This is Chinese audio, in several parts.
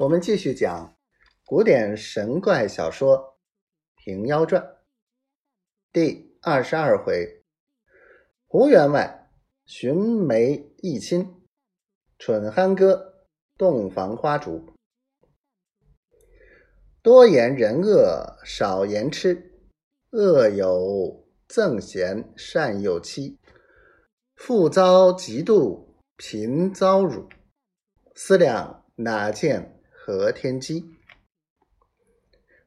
我们继续讲古典神怪小说《平妖传》第二十二回：胡员外寻梅忆亲，蠢憨哥洞房花烛。多言人恶少言痴，恶有憎嫌善有欺，富遭嫉妒，贫遭辱。思量哪见？何天机？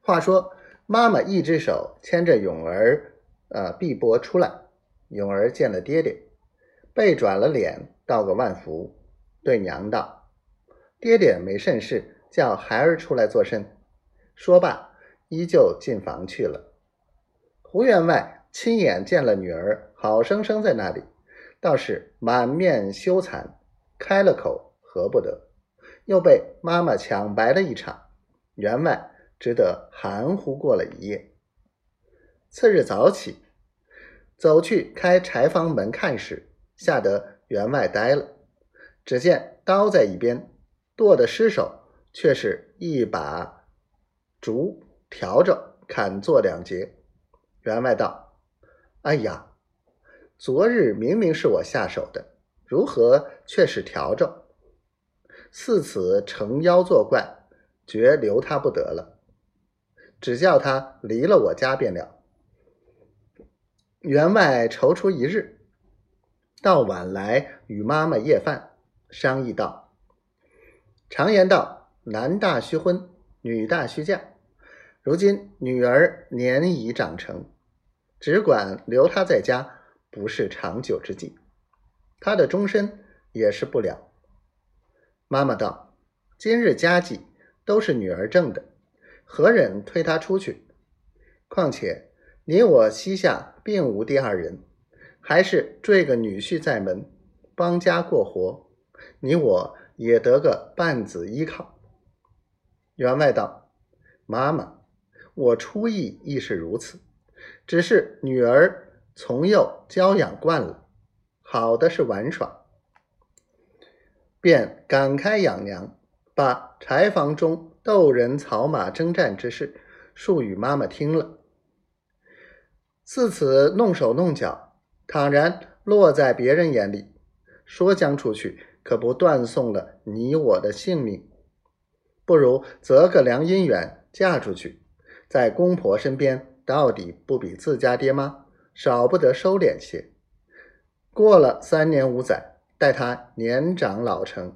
话说，妈妈一只手牵着永儿，呃，碧波出来。永儿见了爹爹，背转了脸，道个万福，对娘道：“爹爹没甚事，叫孩儿出来作甚。”说罢，依旧进房去了。胡员外亲眼见了女儿，好生生在那里，倒是满面羞惭，开了口何不得。又被妈妈抢白了一场，员外只得含糊过了一夜。次日早起，走去开柴房门看时，吓得员外呆了。只见刀在一边，剁的尸首却是一把竹条着砍作两截。员外道：“哎呀，昨日明明是我下手的，如何却是条着？”似此成妖作怪，绝留他不得了。只叫他离了我家便了。员外踌躇一日，到晚来与妈妈夜饭，商议道：“常言道，男大须婚，女大须嫁。如今女儿年已长成，只管留她在家，不是长久之计。她的终身也是不了。”妈妈道：“今日家计都是女儿挣的，何忍推她出去？况且你我膝下并无第二人，还是缀个女婿在门，帮家过活，你我也得个半子依靠。”员外道：“妈妈，我初意亦是如此，只是女儿从幼娇养惯了，好的是玩耍。”便赶开养娘，把柴房中斗人草马征战之事述与妈妈听了。自此弄手弄脚，倘然落在别人眼里，说将出去，可不断送了你我的性命。不如择个良姻缘嫁出去，在公婆身边，到底不比自家爹妈少不得收敛些。过了三年五载。待他年长老成，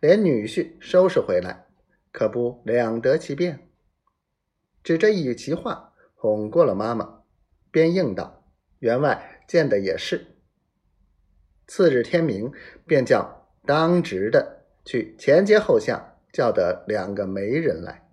连女婿收拾回来，可不两得其便。只这一席话哄过了妈妈，便应道：“员外见的也是。”次日天明，便叫当值的去前街后巷叫得两个媒人来。